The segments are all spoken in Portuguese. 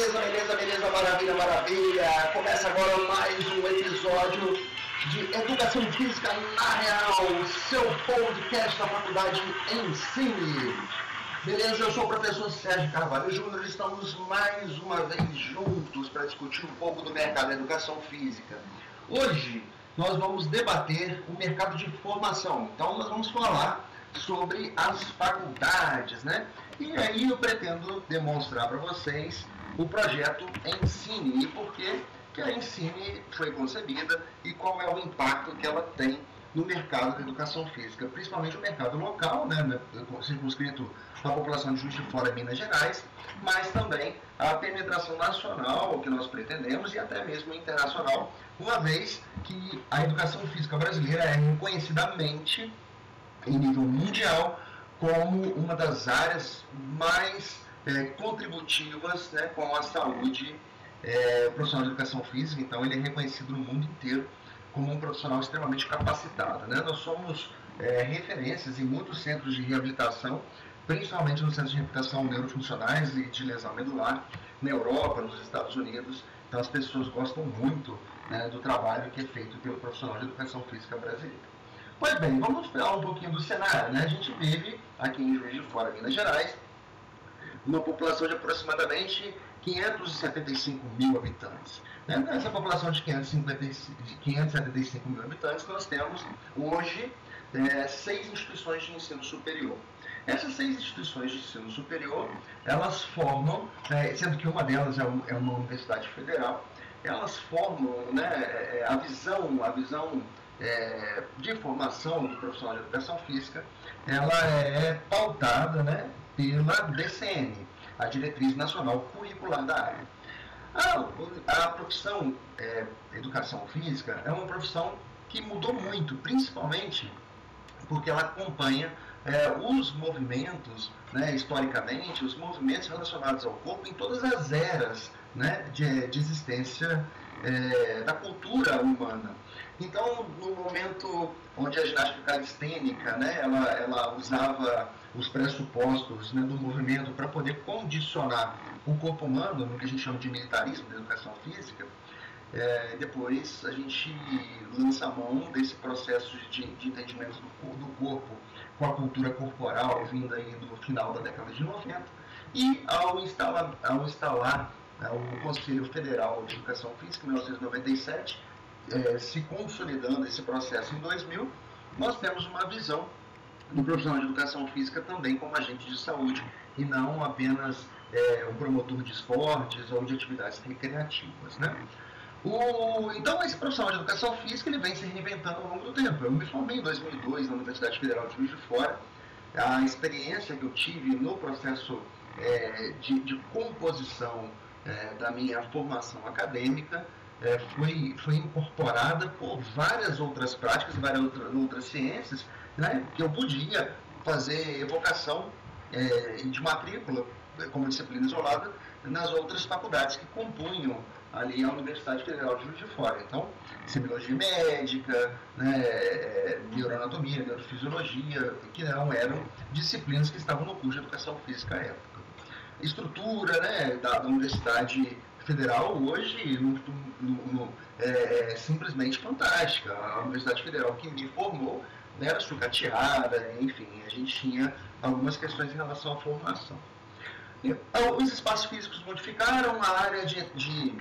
beleza, beleza, beleza, maravilha, maravilha. Começa agora mais um episódio de Educação Física na Real, seu podcast da faculdade Ensine. Beleza, eu sou o professor Sérgio Carvalho Júnior estamos mais uma vez juntos para discutir um pouco do mercado da educação física. Hoje nós vamos debater o mercado de formação, então nós vamos falar sobre as faculdades, né? E aí eu pretendo demonstrar para vocês o projeto Ensine e por que, que a Ensine foi concebida e qual é o impacto que ela tem no mercado da educação física, principalmente o mercado local, né, né circunscrito à população de Juiz de Fora, Minas Gerais, mas também a penetração nacional que nós pretendemos e até mesmo internacional, uma vez que a educação física brasileira é reconhecidamente em nível mundial como uma das áreas mais é, contributivas né, com a saúde é, profissional de educação física, então ele é reconhecido no mundo inteiro como um profissional extremamente capacitado. Né? Nós somos é, referências em muitos centros de reabilitação, principalmente nos centros de reabilitação neurofuncionais e de lesão medular, na Europa, nos Estados Unidos. Então as pessoas gostam muito né, do trabalho que é feito pelo profissional de educação física brasileiro. Pois bem, vamos falar um pouquinho do cenário. Né? A gente vive aqui em Juiz de Fora, Minas Gerais, uma população de aproximadamente 575 mil habitantes. Né? Nessa população de 555, de 575 mil habitantes, nós temos hoje é, seis instituições de ensino superior. Essas seis instituições de ensino superior, elas formam, é, sendo que uma delas é, é uma universidade federal, elas formam né, é, a visão, a visão é, de formação do profissional de educação física, ela é pautada né, pela DCN, a Diretriz Nacional Curricular da área. A, a profissão é, Educação Física é uma profissão que mudou muito, principalmente porque ela acompanha é, os movimentos, né, historicamente, os movimentos relacionados ao corpo em todas as eras né, de, de existência é, da cultura humana. Então, no momento onde a ginástica calistênica, né, ela, ela usava os pressupostos né, do movimento para poder condicionar o corpo humano, no que a gente chama de militarismo da educação física, é, depois a gente lança a mão desse processo de, de entendimento do, do, corpo com a cultura corporal vinda aí do final da década de 90 e ao instalar, ao instalar né, o Conselho Federal de Educação Física, em 1997, é, se consolidando esse processo em 2000, nós temos uma visão do profissional de educação física também como agente de saúde e não apenas é, um promotor de esportes ou de atividades recreativas. Né? O, então, esse profissional de educação física ele vem se reinventando ao longo do tempo. Eu me formei em 2002 na Universidade Federal de Juiz de Fora. A experiência que eu tive no processo é, de, de, composição é, da minha formação acadêmica é, foi, foi incorporada por várias outras práticas, várias outras, outras ciências, né, que eu podia fazer evocação é, de matrícula como disciplina isolada nas outras faculdades que compunham ali a Universidade Federal de Juiz de Fora. Então, semiologia médica, né, neuroanatomia, neurofisiologia, que não eram disciplinas que estavam no curso de educação física à época. Estrutura né, da, da Universidade Federal hoje no, no, no, é, é, simplesmente fantástica. A Universidade Federal que me formou né, era sucateada, enfim, a gente tinha algumas questões em relação à formação. Então, os espaços físicos modificaram, a área de, de,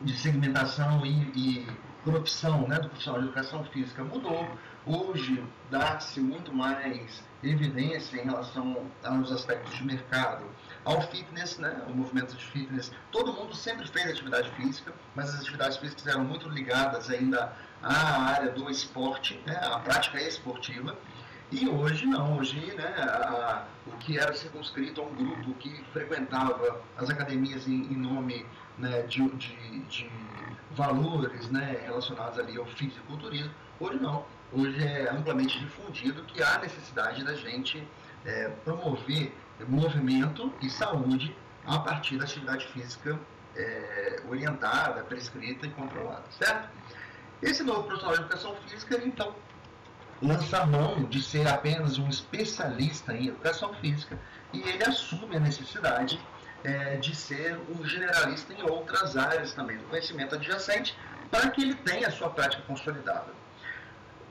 de segmentação e, e profissão né, do profissional de educação física mudou. Hoje dá-se muito mais evidência em relação aos aspectos de mercado, ao fitness, né, o movimento de fitness. Todo mundo sempre fez atividade física, mas as atividades físicas eram muito ligadas ainda à área do esporte, né, prática esportiva. E hoje não, hoje né, a, o que era circunscrito a um grupo que frequentava as academias em, em nome né, de, de, de, valores né, relacionados ali ao fisiculturismo, hoje não. Hoje é amplamente difundido que há necessidade da gente é, promover movimento e saúde a partir da atividade física é, orientada, prescrita e controlada, certo? Esse novo profissional de educação física, então, lança a mão de ser apenas um especialista em educação física e ele assume a necessidade é, de ser um generalista em outras áreas também do conhecimento adjacente, para que ele tenha a sua prática consolidada.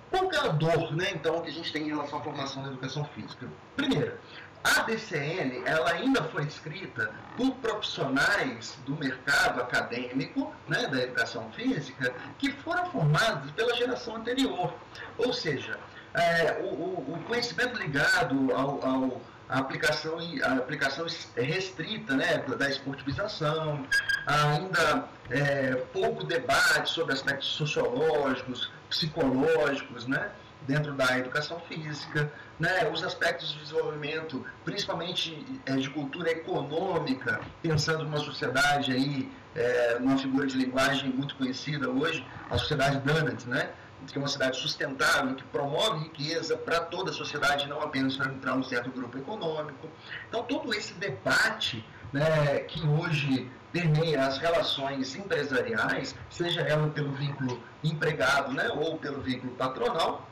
Qual é a dor, né, então, que a gente tem em relação à formação da educação física? Primeiro, a DCN ela ainda foi escrita por profissionais do mercado acadêmico né, da educação física que foram formados pela geração anterior. Ou seja, é, o, o, conhecimento ligado ao, ao a aplicação, a aplicação restrita né, da esportivização, ainda é, pouco debate sobre aspectos sociológicos, psicológicos, né, dentro da educação física, né, os aspectos de desenvolvimento, principalmente é, de cultura econômica, pensando numa sociedade aí, é, numa figura de linguagem muito conhecida hoje, a sociedade Dunnett, né, que é uma cidade sustentável, que promove riqueza para toda a sociedade, não apenas para um certo grupo econômico. Então, todo esse debate né, que hoje permeia as relações empresariais, seja ela pelo vínculo empregado né, ou pelo vínculo patronal,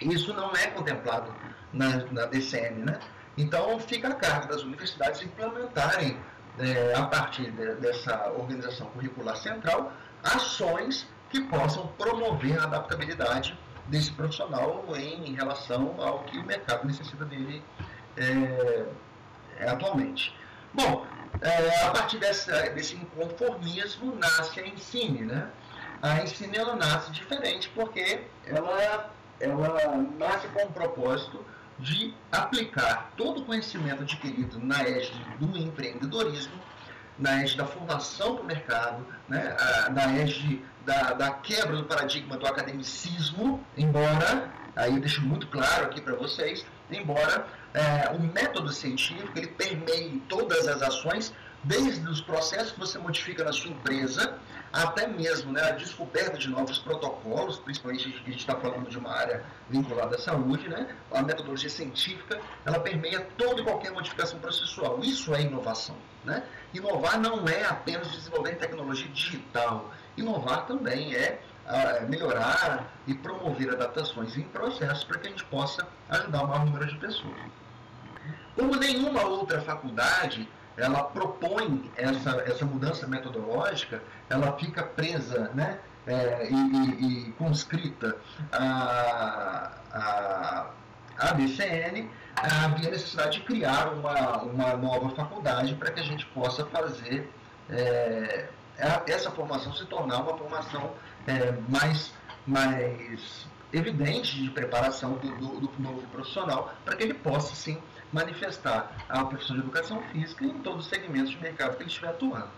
isso não é contemplado na, na DCM. Né? Então, fica a cargo das universidades implementarem, é, a partir de, dessa organização curricular central, ações que possam promover a adaptabilidade desse profissional em relação ao que o mercado necessita dele é, atualmente. Bom, é, a partir dessa, desse inconformismo nasce a Ensine, né? A Ensine ela nasce diferente porque ela, ela nasce com o propósito de aplicar todo o conhecimento adquirido na égide do empreendedorismo, na égide da formação para o mercado, né? na égide da, da quebra do paradigma do academicismo, embora, aí eu deixo muito claro aqui para vocês, embora é, o método científico ele permeie todas as ações, desde os processos que você modifica na sua empresa, até mesmo né, a descoberta de novos protocolos, principalmente a gente está falando de uma área vinculada à saúde, né, a metodologia científica, ela permeia toda e qualquer modificação processual. Isso é inovação. Né? Inovar não é apenas desenvolver tecnologia digital, Inovar também é uh, melhorar e promover adaptações em processos para que a gente possa ajudar o maior número de pessoas. Como nenhuma outra faculdade ela propõe essa, essa mudança metodológica, ela fica presa né, é, e, e, e, conscrita a, a, a BCN, havia necessidade de criar uma, uma nova faculdade para que a gente possa fazer é, essa formação se tornar uma formação é, mais, mais evidente de preparação do, do, do, novo profissional, para que ele possa, sim, manifestar a profissão de educação física em todos os segmentos de mercado que ele estiver atuando.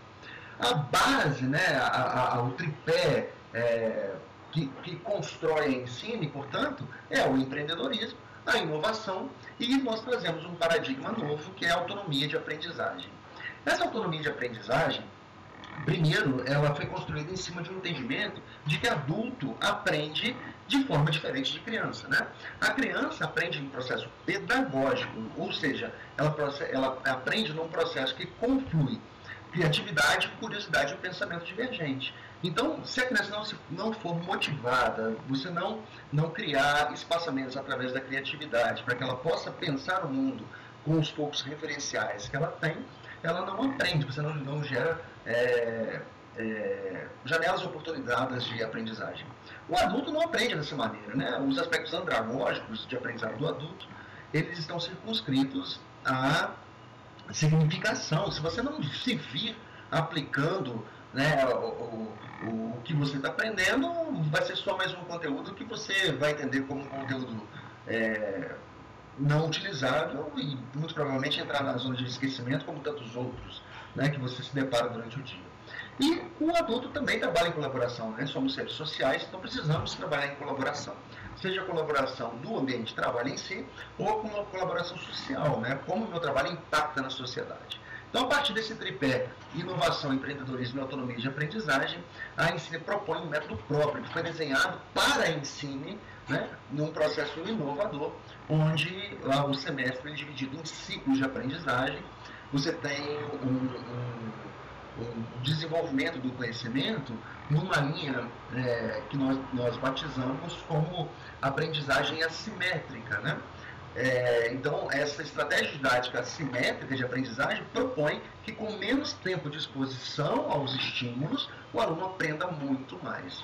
A base, né, a, a, o tripé é, que, que constrói a ensino, portanto, é o empreendedorismo, a inovação e nós trazemos um paradigma novo que é a autonomia de aprendizagem. Essa autonomia de aprendizagem Primeiro, ela foi construída em cima de um entendimento de que adulto aprende de forma diferente de criança. Né? A criança aprende em processo pedagógico, ou seja, ela, ela aprende num processo que conflui criatividade, curiosidade e pensamento divergente. Então, se a criança não, se, não for motivada, você não, não criar espaçamentos através da criatividade para que ela possa pensar o mundo com os poucos referenciais que ela tem, ela não aprende, você não, não gera é, é, janelas de oportunidades de aprendizagem. O adulto não aprende dessa maneira, né? Os aspectos andragógicos de aprendizado do adulto, eles estão circunscritos à significação. Se você não se vir aplicando né, o, o, o que você está aprendendo, vai ser só mais um conteúdo que você vai entender como um conteúdo é, não utilizável e muito provavelmente entrar na zona de esquecimento como tantos outros né, que você se depara durante o dia. E o adulto também trabalha em colaboração, né? somos seres sociais, então precisamos trabalhar em colaboração. Seja a colaboração do ambiente de trabalho em si, ou com uma colaboração social, né? como o meu trabalho impacta na sociedade. Então, a partir desse tripé, inovação, empreendedorismo e autonomia de aprendizagem, a Ensine propõe um método próprio, que foi desenhado para a Ensine, né, num processo inovador, onde lá o semestre é dividido em ciclos de aprendizagem, você tem um, um, um desenvolvimento do conhecimento numa linha é, que nós, nós batizamos como aprendizagem assimétrica, né? É, então, essa estratégia didática assimétrica de aprendizagem propõe que, com menos tempo de exposição aos estímulos, o aluno aprenda muito mais.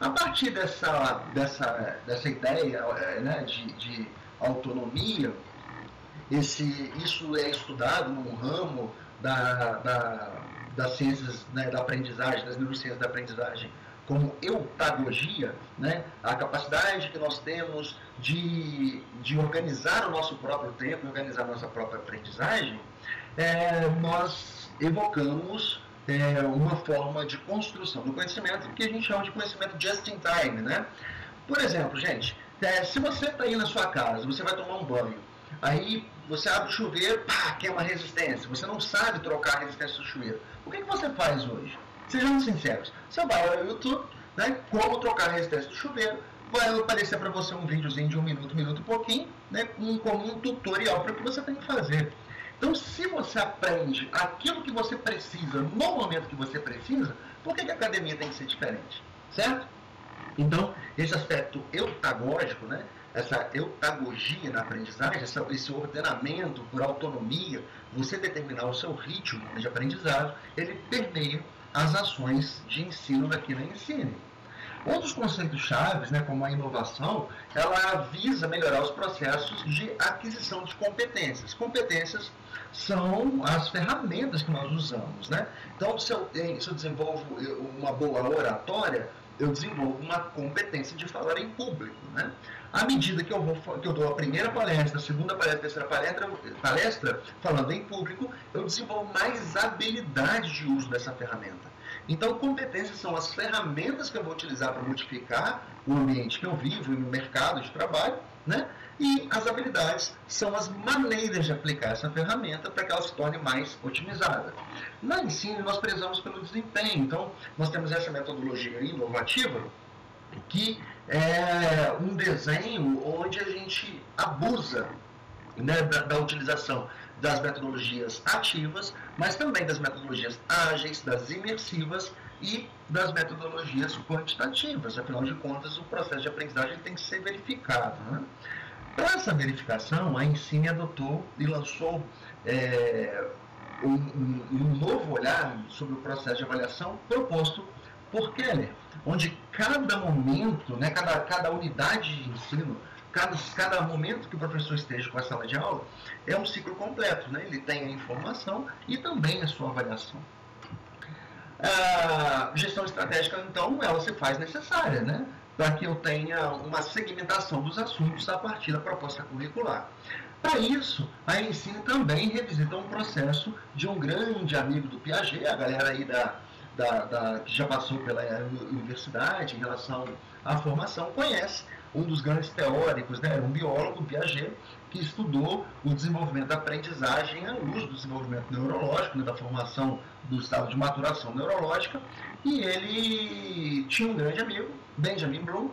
A partir dessa, dessa, dessa ideia é, né, de, de autonomia, esse, isso é estudado no ramo da, da, das ciências né, da aprendizagem, das neurociências da aprendizagem, como eutagogia, né, a capacidade que nós temos de, de organizar o nosso próprio tempo, organizar a nossa própria aprendizagem, é, nós evocamos é, uma forma de construção do conhecimento que a gente chama de conhecimento just in time. Né? Por exemplo, gente, é, se você está aí na sua casa, você vai tomar um banho, aí você abre o chuveiro, pá, queima a resistência, você não sabe trocar a resistência do chuveiro. O que, que você faz hoje? Sejam sinceros. Você vai ao YouTube, né, como trocar a resistência do chuveiro, vai aparecer para você um videozinho de um minuto, um minuto e pouquinho, né, com, como um tutorial para o que você tem que fazer. Então, se você aprende aquilo que você precisa no momento que você precisa, por que, que a academia tem que ser diferente? Certo? Então, esse aspecto eutagógico, né, essa eutagogia na aprendizagem, essa, esse ordenamento por autonomia, você determinar o seu ritmo de aprendizado, ele permeia as ações de ensino daqui na Ensine. Outros conceitos chaves, né, como a inovação, ela visa melhorar os processos de aquisição de competências. Competências são as ferramentas que nós usamos. Né? Então, se eu, se eu desenvolvo uma boa oratória, eu desenvolvo uma competência de falar em público. Né? À medida que eu, vou, que eu dou a primeira palestra, a segunda palestra, a terceira palestra, palestra, falando em público, eu desenvolvo mais habilidade de uso dessa ferramenta. Então, competências são as ferramentas que eu vou utilizar para modificar o ambiente que eu vivo e no mercado de trabalho, né? E as habilidades são as maneiras de aplicar essa ferramenta para que ela se torne mais otimizada. Na ensino, nós prezamos pelo desempenho. Então, nós temos essa metodologia inovativa que é um desenho onde a gente abusa né, da, da utilização das metodologias ativas, mas também das metodologias ágeis, das imersivas e das metodologias quantitativas. Afinal de contas, o processo de aprendizagem tem que ser verificado. Né? Para essa verificação, a Ensine adotou e lançou é, um, um, um novo olhar sobre o processo de avaliação proposto por Keller, onde cada momento, né, cada, cada unidade de ensino, cada, cada momento que o professor esteja com a sala de aula, é um ciclo completo. Né? Ele tem a informação e também a sua avaliação. A gestão estratégica, então, ela se faz necessária, né? Para que eu tenha uma segmentação dos assuntos a partir da proposta curricular. Para isso, a Ensine também revisita um processo de um grande amigo do Piaget, a galera aí da, da, da, que já passou pela universidade em relação à formação conhece um dos grandes teóricos, né, um biólogo, Piaget, que estudou o desenvolvimento da aprendizagem à luz do desenvolvimento neurológico, né, da formação do estado de maturação neurológica, e ele tinha um grande amigo, Benjamin Bloom,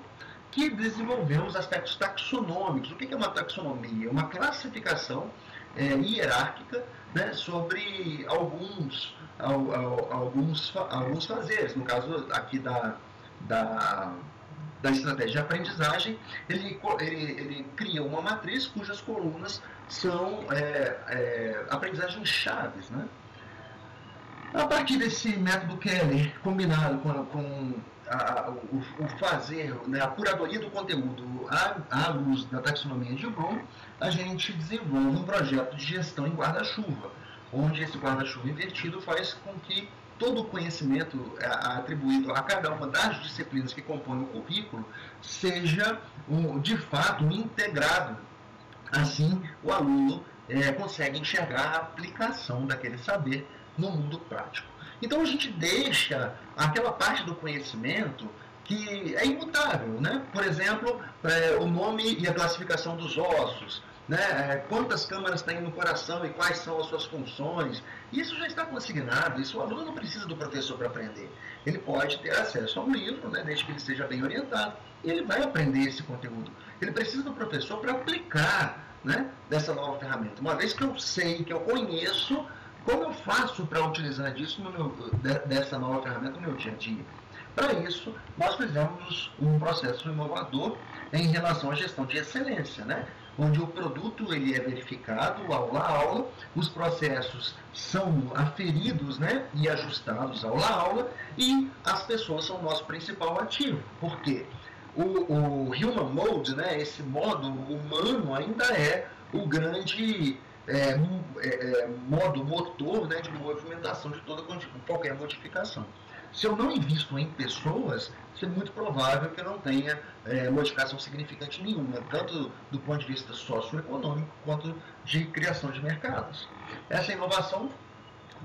que desenvolveu os aspectos taxonômicos. O que é uma taxonomia? Uma classificação é, hierárquica né, sobre alguns, alguns, alguns fazeres. No caso aqui da, da, da estratégia de aprendizagem, ele, ele, ele cria uma matriz cujas colunas são é, é, aprendizagens chaves. Né? A partir desse método Keller, combinado com, com a, o, o, fazer, né, a curadoria do conteúdo à, à luz da taxonomia de Bloom, a gente desenvolve um projeto de gestão em guarda-chuva, onde esse guarda-chuva invertido faz com que todo o conhecimento é, atribuído a cada uma das disciplinas que compõem o currículo seja, de fato, integrado. Assim, o aluno é, consegue enxergar a aplicação daquele saber no mundo prático. Então a gente deixa aquela parte do conhecimento que é imutável, né? Por exemplo, é, o nome e a classificação dos ossos, né? É, quantas câmaras tem no coração e quais são as suas funções. Isso já está consignado, isso o aluno não precisa do professor para aprender. Ele pode ter acesso a um livro, né? desde que ele seja bem orientado. Ele vai aprender esse conteúdo. Ele precisa do professor para aplicar né? dessa nova ferramenta. Uma vez que eu sei, que eu conheço como eu faço para utilizar disso meu, dessa nova ferramenta no meu dia a dia? Para isso, nós fizemos um processo inovador em relação à gestão de excelência. Né? Onde o produto ele é verificado aula a aula, os processos são aferidos né, e ajustados aula a aula e as pessoas são o nosso principal ativo. Por quê? O, o human mode, né, esse modo humano ainda é o grande é, é, é, modo motor né, de movimentação de toda qualquer modificação. Se eu não invisto em pessoas, é muito provável que eu não tenha é, modificação significante nenhuma, tanto do ponto de vista socioeconômico quanto de criação de mercados. Essa inovação,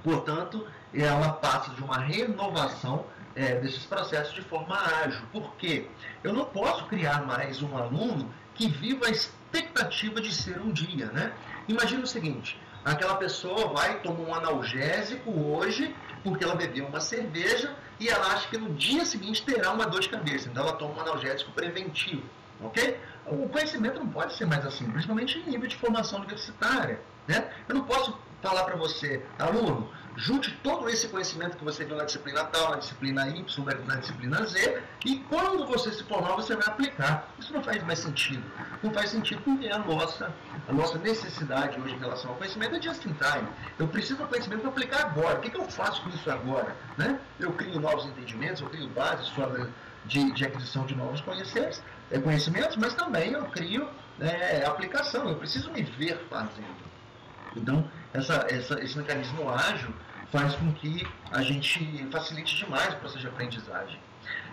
portanto, ela passa de uma renovação é, desses processos de forma ágil. Por quê? Eu não posso criar mais um aluno que viva expectativa de ser um dia. Né? Imagina o seguinte, aquela pessoa vai tomar um analgésico hoje porque ela bebeu uma cerveja e ela acha que no dia seguinte terá uma dor de cabeça. Então ela toma um analgésico preventivo. Ok? O conhecimento não pode ser mais assim, principalmente em nível de formação universitária. Né? Eu não posso falar para você, aluno, junte todo esse conhecimento que você viu na disciplina tal, na disciplina Y, na disciplina Z, e quando você se formar, você vai aplicar. Isso não faz mais sentido. Não faz sentido porque a nossa, a nossa necessidade hoje em relação ao conhecimento é just in time. Eu preciso do conhecimento para aplicar agora. O que, que eu faço com isso agora? Né? Eu crio novos entendimentos, eu crio bases de, de aquisição de novos conhecimentos, eh, conhecimentos, mas também eu crio é, aplicação. Eu preciso me ver fazendo. Então, essa, essa, esse mecanismo ágil faz com que a gente facilite demais o processo de aprendizagem.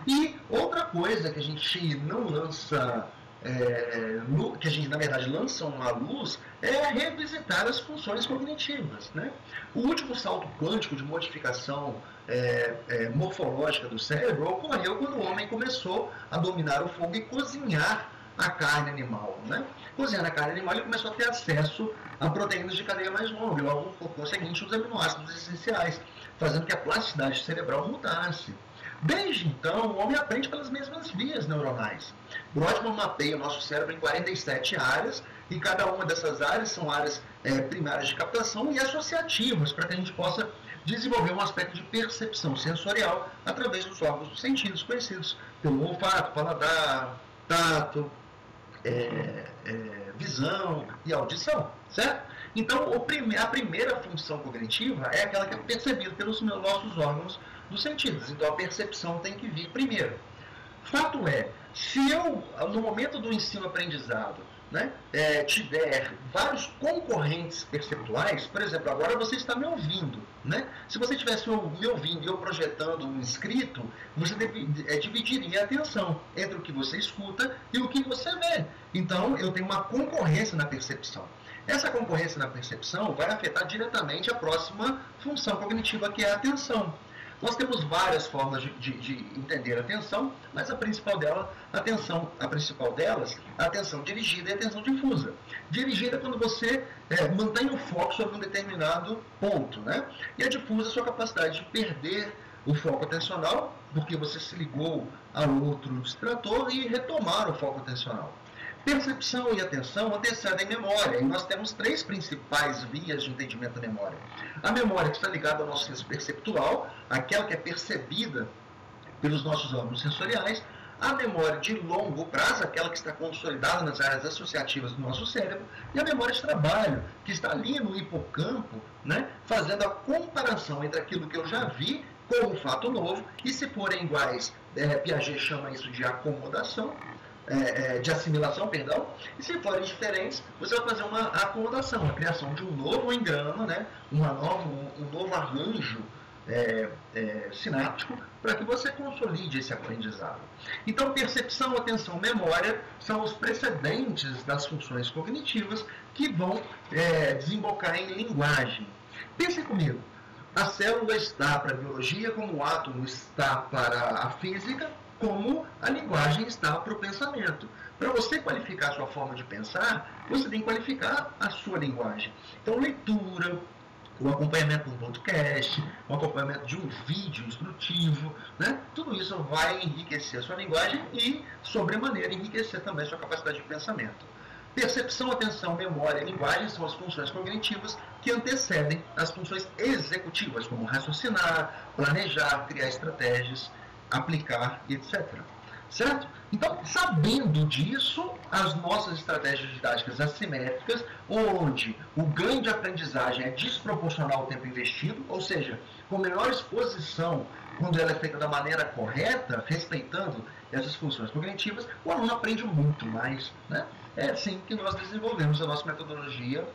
E outra coisa que a gente não lança, é, no, que a gente na verdade lança uma luz, é revisitar as funções cognitivas. Né? O último salto quântico de modificação é, é, morfológica do cérebro ocorreu quando o homem começou a dominar o fogo e cozinhar a carne animal. Né? Cozinhando a carne animal, ele começou a ter acesso a proteínas de cadeia mais longa, e logo, por conseguinte, os aminoácidos essenciais, fazendo que a plasticidade cerebral mudasse. Desde então, o homem aprende pelas mesmas vias neuronais. Brodmann mapeia o nosso cérebro em 47 áreas, e cada uma dessas áreas são áreas é, primárias de captação e associativas, para que a gente possa desenvolver um aspecto de percepção sensorial através dos órgãos dos sentidos conhecidos pelo olfato, paladar, tato, é, é, visão e audição, certo? Então, prime a primeira função cognitiva é aquela que é percebida pelos nossos órgãos dos sentidos. Então, a percepção tem que vir primeiro. Fato é, se eu, no momento do ensino-aprendizado, né, é, tiver vários concorrentes perceptuais, por exemplo, agora você está me ouvindo, né? Se você estivesse me ouvindo e eu projetando um escrito, você deve, é, dividiria a atenção entre o que você escuta e o que você vê. Então, eu tenho uma concorrência na percepção. Essa concorrência na percepção vai afetar diretamente a próxima função cognitiva, que é a atenção. Nós temos várias formas de, de, de, entender a atenção, mas a principal dela, a atenção, a principal delas, a atenção dirigida e a atenção difusa. Dirigida é quando você é, mantém o foco sobre um determinado ponto, né? E a difusa é a sua capacidade de perder o foco atencional, porque você se ligou a outro distrator e retomar o foco atencional. Percepção e atenção antecedem memória, e nós temos três principais vias de entendimento da memória. A memória que está ligada ao nosso senso perceptual, aquela que é percebida pelos nossos órgãos sensoriais, a memória de longo prazo, aquela que está consolidada nas áreas associativas do nosso cérebro, e a memória de trabalho, que está ali no hipocampo, né, fazendo a comparação entre aquilo que eu já vi com um fato novo, e se forem iguais, é, Piaget chama isso de acomodação, é, é, de assimilação, perdão, e se forem diferentes, você vai fazer uma acomodação, a criação de um novo engrama, né, uma nova, um, um novo arranjo é, é, sináptico para que você consolide esse aprendizado. Então, percepção, atenção, memória são os precedentes das funções cognitivas que vão é, desembocar em linguagem. Pense comigo, a célula está para a biologia como o átomo está para a física, como a linguagem está para o pensamento. Para você qualificar a sua forma de pensar, você tem que qualificar a sua linguagem. Então, leitura, o acompanhamento de um podcast, o acompanhamento de um vídeo instrutivo, né? tudo isso vai enriquecer a sua linguagem e, sobremaneira, enriquecer também a sua capacidade de pensamento. Percepção, atenção, memória e linguagem são as funções cognitivas que antecedem as funções executivas, como raciocinar, planejar, criar estratégias aplicar, etc. Certo? Então, sabendo disso, as nossas estratégias didáticas assimétricas, onde o ganho de aprendizagem é desproporcional ao tempo investido, ou seja, com menor exposição, quando ela é feita da maneira correta, respeitando essas funções cognitivas, o aluno aprende muito mais. Né? É assim que nós desenvolvemos a nossa metodologia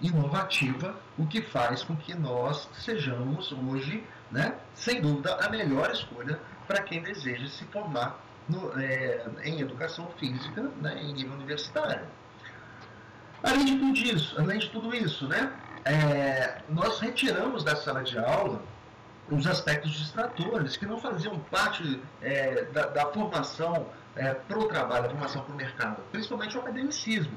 inovativa, o que faz com que nós sejamos hoje, né, sem dúvida, a melhor escolha para quem deseja se formar no, é, em educação física né, em nível universitário. Além de tudo isso, além de tudo isso, né, é, nós retiramos da sala de aula os aspectos distratores que não faziam parte é, da, da, formação é, para o trabalho, da formação para o mercado, principalmente o academicismo.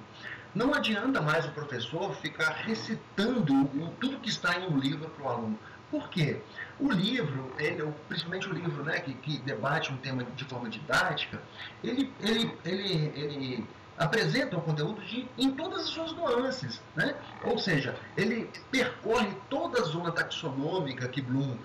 Não adianta mais o professor ficar recitando tudo que está em um livro para o aluno. Por quê? O livro, ele, principalmente o livro né, que, que debate um tema de forma didática, ele, ele, ele, ele apresenta o conteúdo de, em todas as suas nuances. Né? Ou seja, ele percorre toda a zona taxonômica que Bloom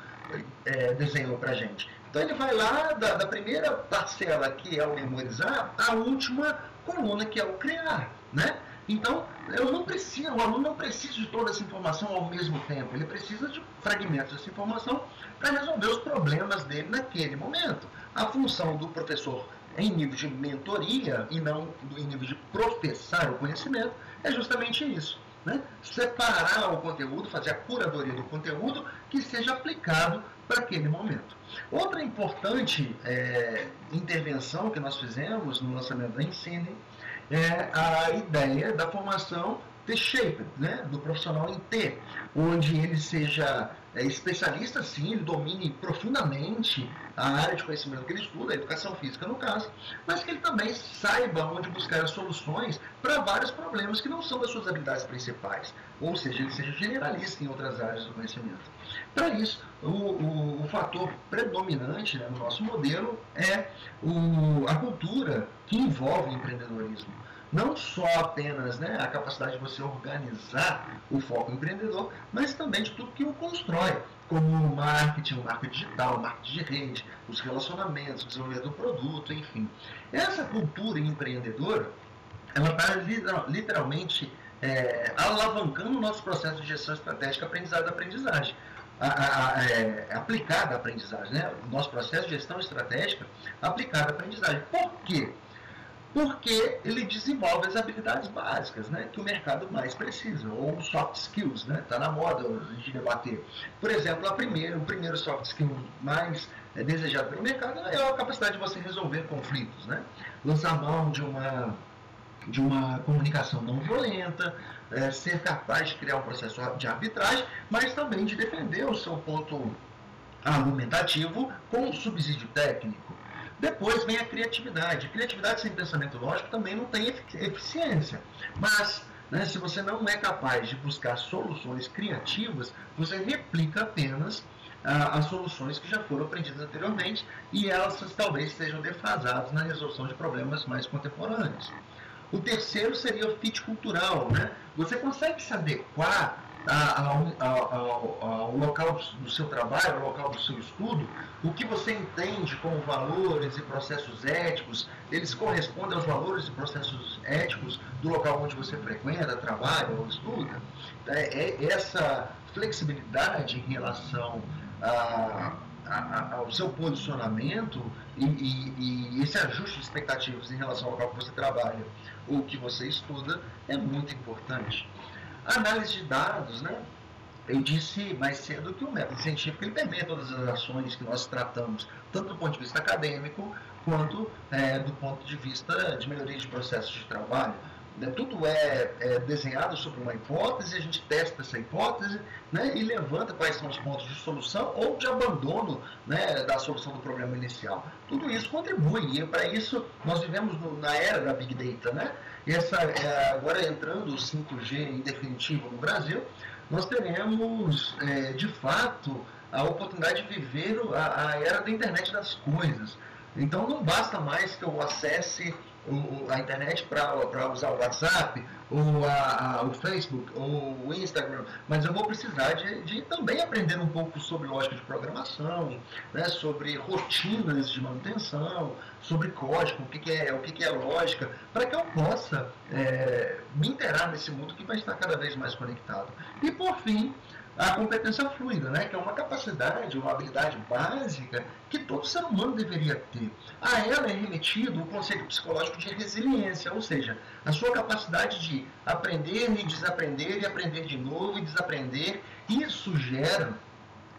é, desenhou para a gente. Então ele vai lá da, da, primeira parcela, que é o memorizar, à última coluna, que é o criar. Né? Então, eu não preciso, o aluno não precisa de toda essa informação ao mesmo tempo, ele precisa de fragmentos dessa informação para resolver os problemas dele naquele momento. A função do professor em nível de mentoria e não em nível de professar o conhecimento é justamente isso. Né? Separar o conteúdo, fazer a curadoria do conteúdo que seja aplicado para aquele momento. Outra importante é, intervenção que nós fizemos no lançamento da Ensine é a ideia da formação T-shaped, né, do profissional em T, onde ele seja é, especialista, sim, ele domine profundamente a área de conhecimento que ele estuda, a educação física no caso, mas que ele também saiba onde buscar as soluções para vários problemas que não são das suas habilidades principais, ou seja, ele seja generalista em outras áreas do conhecimento. Para isso, o, o, o, fator predominante né, no nosso modelo é o, a cultura que envolve empreendedorismo não só apenas né, a capacidade de você organizar o foco empreendedor, mas também de tudo que o constrói, como o marketing, o marketing digital, o marketing de rede, os relacionamentos, o desenvolvimento do produto, enfim. Essa cultura empreendedora, ela está literalmente é, alavancando o nosso processo de gestão estratégica aprendizado-aprendizagem. A, a, a, é, aplicada à aprendizagem, né? o nosso processo de gestão estratégica aplicada à aprendizagem. Por quê? Porque ele desenvolve as habilidades básicas né, que o mercado mais precisa, ou soft skills, está né, tá na moda de debater. Por exemplo, a primeira, o primeiro soft skill mais é, desejado pelo mercado é a capacidade de você resolver conflitos, né? lançar mão de uma, de uma comunicação não violenta, é, ser capaz de criar um processo de arbitragem, mas também de defender o seu ponto argumentativo com subsídio técnico. Depois vem a criatividade. Criatividade sem pensamento lógico também não tem eficiência. Mas né, se você não é capaz de buscar soluções criativas, você replica apenas ah, as soluções que já foram aprendidas anteriormente e elas talvez estejam defasadas na resolução de problemas mais contemporâneos. O terceiro seria o fit cultural. Né? Você consegue se adequar ao, local do seu trabalho, ao local do seu estudo, o que você entende como valores e processos éticos, eles correspondem aos valores e processos éticos do local onde você frequenta, trabalha ou estuda. É, é essa flexibilidade em relação a, a, ao seu posicionamento e, e, e, esse ajuste de expectativas em relação ao local que você trabalha ou que você estuda é muito importante. A análise de dados, né? Eu disse mais cedo que o método científico ele permeia todas as ações que nós tratamos, tanto do ponto de vista acadêmico, quanto é, do ponto de vista de melhoria de processos de trabalho. Né? Tudo é, é, desenhado sobre uma hipótese, a gente testa essa hipótese né? e levanta quais são os pontos de solução ou de abandono né, da solução do problema inicial. Tudo isso contribui e para isso nós vivemos no, na era da Big Data. Né? E essa, é, agora entrando o 5G em definitivo no Brasil, nós teremos, é, de fato, a oportunidade de viver a, a, era da internet das coisas. Então não basta mais que eu acesse a internet para usar o WhatsApp, ou a, a, o Facebook, ou o Instagram, mas eu vou precisar de, de, também aprender um pouco sobre lógica de programação, né, sobre rotinas de manutenção, sobre código, o que, que é, o que, que é lógica, para que eu possa é, me interar nesse mundo que vai estar cada vez mais conectado. E por fim, a competência fluida, né, que é uma capacidade, uma habilidade básica que todo ser humano deveria ter. A ela é remetido o conceito psicológico de resiliência, ou seja, a sua capacidade de aprender e desaprender e aprender de novo e desaprender. Isso gera,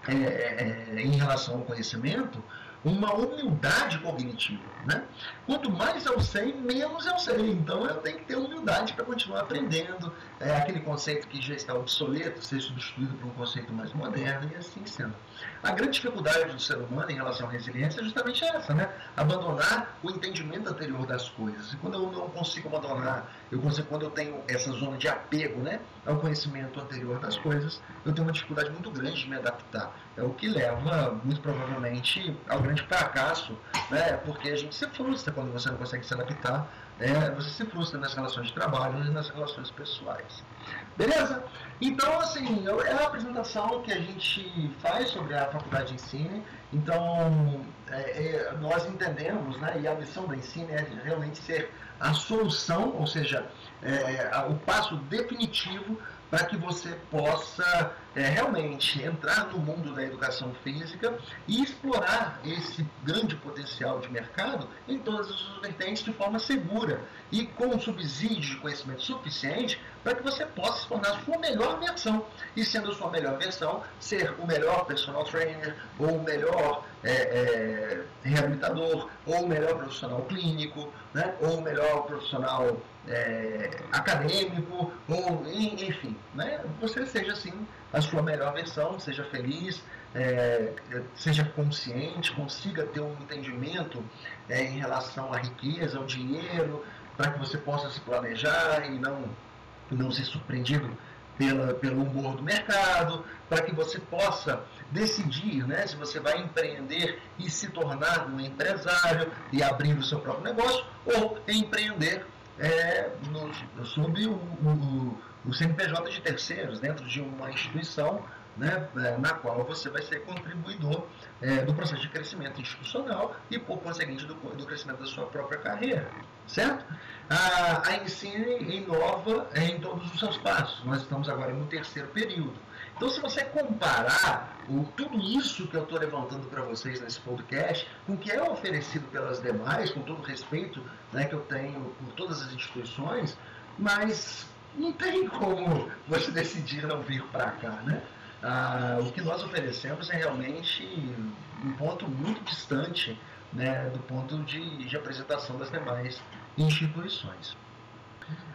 é, é, em relação ao conhecimento, uma humildade cognitiva. Né? Quanto mais eu sei, menos eu sei. Então eu tenho que ter humildade para continuar aprendendo. É aquele conceito que já está obsoleto ser substituído por um conceito mais moderno e assim sendo. A grande dificuldade do ser humano em relação à resiliência é justamente essa, né? Abandonar o entendimento anterior das coisas. E quando eu não consigo abandonar, eu consigo, quando eu tenho essa zona de apego, né, ao conhecimento anterior das coisas, eu tenho uma dificuldade muito grande de me adaptar. É o que leva, muito provavelmente, ao grande fracasso, né? Porque a gente se frustra quando você não consegue se adaptar é, você se frustra nas relações de trabalho e nas relações pessoais. Beleza? Então, assim, é a apresentação que a gente faz sobre a faculdade de ensino. Então, é, é, nós entendemos, né, e a missão da ensino é realmente ser a solução, ou seja, é, o passo definitivo para que você possa é, realmente entrar no mundo da educação física e explorar esse grande potencial de mercado em todas as suas vertentes de forma segura e com um subsídio de conhecimento suficiente para que você possa se tornar a sua melhor versão. E sendo a sua melhor versão, ser o melhor personal trainer, ou o melhor é, é, reabilitador, ou o melhor profissional clínico, né? ou o melhor profissional é, acadêmico, ou enfim, né? você seja assim a sua melhor versão, seja feliz, é, seja consciente, consiga ter um entendimento é, em relação à riqueza, ao dinheiro, para que você possa se planejar e não, não ser surpreendido pela, pelo humor do mercado, para que você possa decidir né, se você vai empreender e se tornar um empresário e abrir o seu próprio negócio, ou empreender é, no, sob o, o, o CNPJ de terceiros, dentro de uma instituição né, é, na qual você vai ser contribuidor é, do processo de crescimento institucional e, por conseguinte, do, do crescimento da sua própria carreira. Certo? A, a Ensine inova em todos os seus passos. Nós estamos agora no terceiro período. Então, se você comparar o, tudo isso que eu estou levantando para vocês nesse podcast com o que é oferecido pelas demais, com todo o respeito né, que eu tenho por todas as instituições, mas não tem como você decidir não vir para cá, né? Ah, o que nós oferecemos é realmente um ponto muito distante né, do ponto de, de apresentação das demais instituições.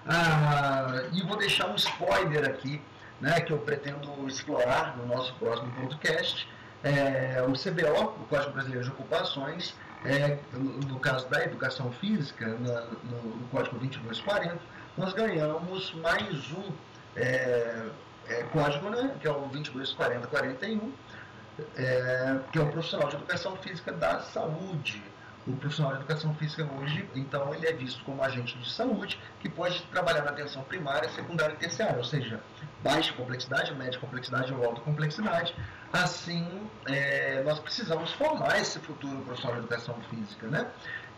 Ah, e vou deixar um spoiler aqui, né, que eu pretendo explorar no nosso próximo podcast. É, o CBO, o Código Brasileiro de Ocupações, é, no, caso da educação física, na, no, no, Código 2240, nós ganhamos mais um é, é, código, né, que é o 224041, é, que é o profissional de educação física da saúde. O profissional de educação física hoje, então, ele é visto como agente de saúde que pode trabalhar na atenção primária, secundária e terciária, ou seja, baixa complexidade, média complexidade ou alta complexidade. Assim, é, nós precisamos formar esse futuro profissional de educação física, né?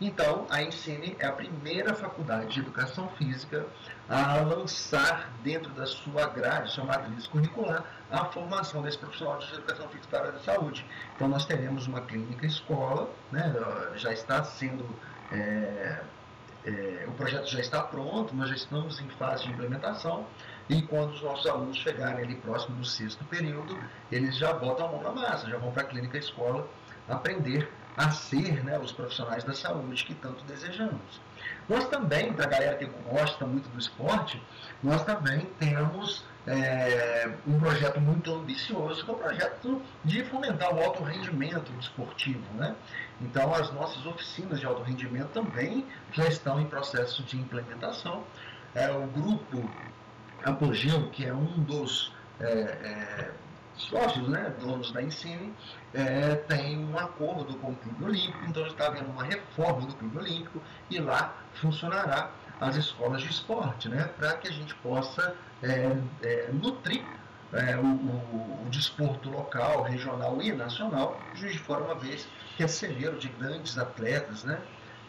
Então, a Ensine é a primeira faculdade de educação física a lançar dentro da sua grade, sua matriz curricular, a formação desse profissional de educação física para a área da saúde. Então, nós teremos uma clínica escola, né, já está sendo. É, é, o projeto já está pronto, nós já estamos em fase de implementação e quando os nossos alunos chegarem ali próximo do sexto período, eles já botam a mão na massa, já vão para a clínica escola aprender a ser né, os profissionais da saúde que tanto desejamos. Nós também, para a galera que gosta muito do esporte, nós também temos é, um projeto muito ambicioso, que é o projeto de fomentar o alto rendimento esportivo. Né? Então, as nossas oficinas de alto rendimento também já estão em processo de implementação. É, o grupo Apogeu, que é um dos é, é, sócios, né, donos da Ensine, é, tem um acordo com o Clube Olímpico, então está havendo uma reforma do Clube Olímpico e lá funcionará as escolas de esporte, né, para que a gente possa é, é, nutrir é, o, o, o, desporto local, regional e nacional, de Fora, uma vez que é celeiro de grandes atletas, né,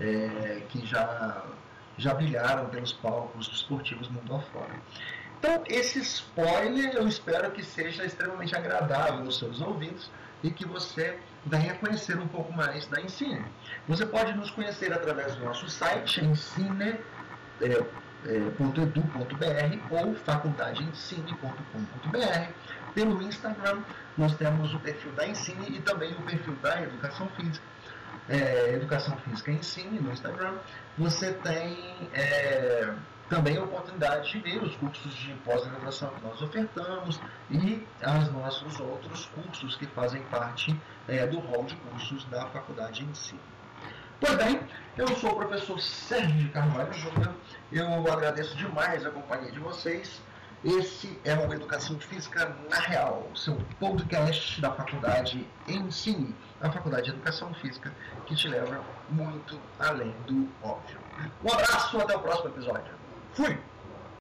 é, que já, já brilharam pelos palcos esportivos mundo afora. Então, esse spoiler eu espero que seja extremamente agradável aos seus ouvidos e que você venha conhecer um pouco mais da Ensine. Você pode nos conhecer através do nosso site, ensine.edu.br é, ou faculdadeensine.com.br. Pelo Instagram, nós temos o perfil da Ensine e também o perfil da Educação Física. É, Educação Física Ensine no Instagram. Você tem. É, também a oportunidade de ver os cursos de pós-graduação que nós ofertamos e os nossos outros cursos que fazem parte é, do rol de cursos da faculdade em si. Pois bem, eu sou o professor Sérgio Carvalho Júnior, eu agradeço demais a companhia de vocês. Esse é o Educação Física na Real, seu podcast da faculdade Ensine, a Faculdade de Educação Física, que te leva muito além do óbvio. Um abraço, até o próximo episódio. 会